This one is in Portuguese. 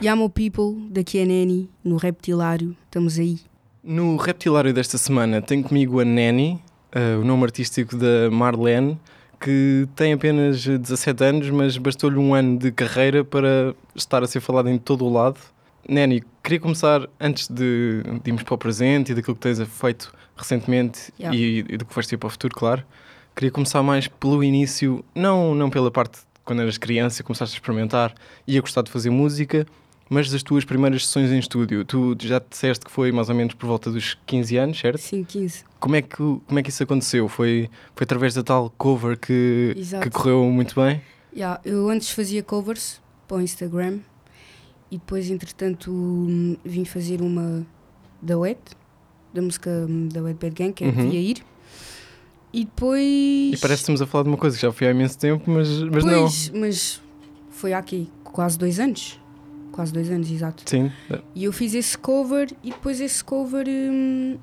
Yamo People, daqui é Neni, no Reptilário, estamos aí. No Reptilário desta semana tem comigo a Nanny, eh, o nome artístico da Marlene, que tem apenas 17 anos, mas bastou-lhe um ano de carreira para estar a ser falada em todo o lado. Nanny, queria começar antes de, de irmos para o presente e daquilo que tens feito recentemente Yeah. e, e do que vais ter para o futuro, claro. Queria começar mais pelo início, não, não pela parte de quando eras criança, começaste a experimentar e a gostar de fazer música, mas das tuas primeiras sessões em estúdio. Tu já te disseste que foi mais ou menos por volta dos 15 anos, certo? 5, 15. Como é que, como é que isso aconteceu? Foi, foi através da tal cover que, Exato. que correu muito bem? Yeah, eu antes fazia covers para o Instagram e depois, entretanto, vim fazer uma da Wet, da música hum, da Wet Bad Gang, que é Uhum. Devia Ir. E depois. E parece que estamos a falar de uma coisa que já foi há imenso tempo, mas, mas não. Pois, mas foi há aqui quase dois anos. Quase dois anos, exato. Sim. E eu fiz esse cover e depois esse cover. hum,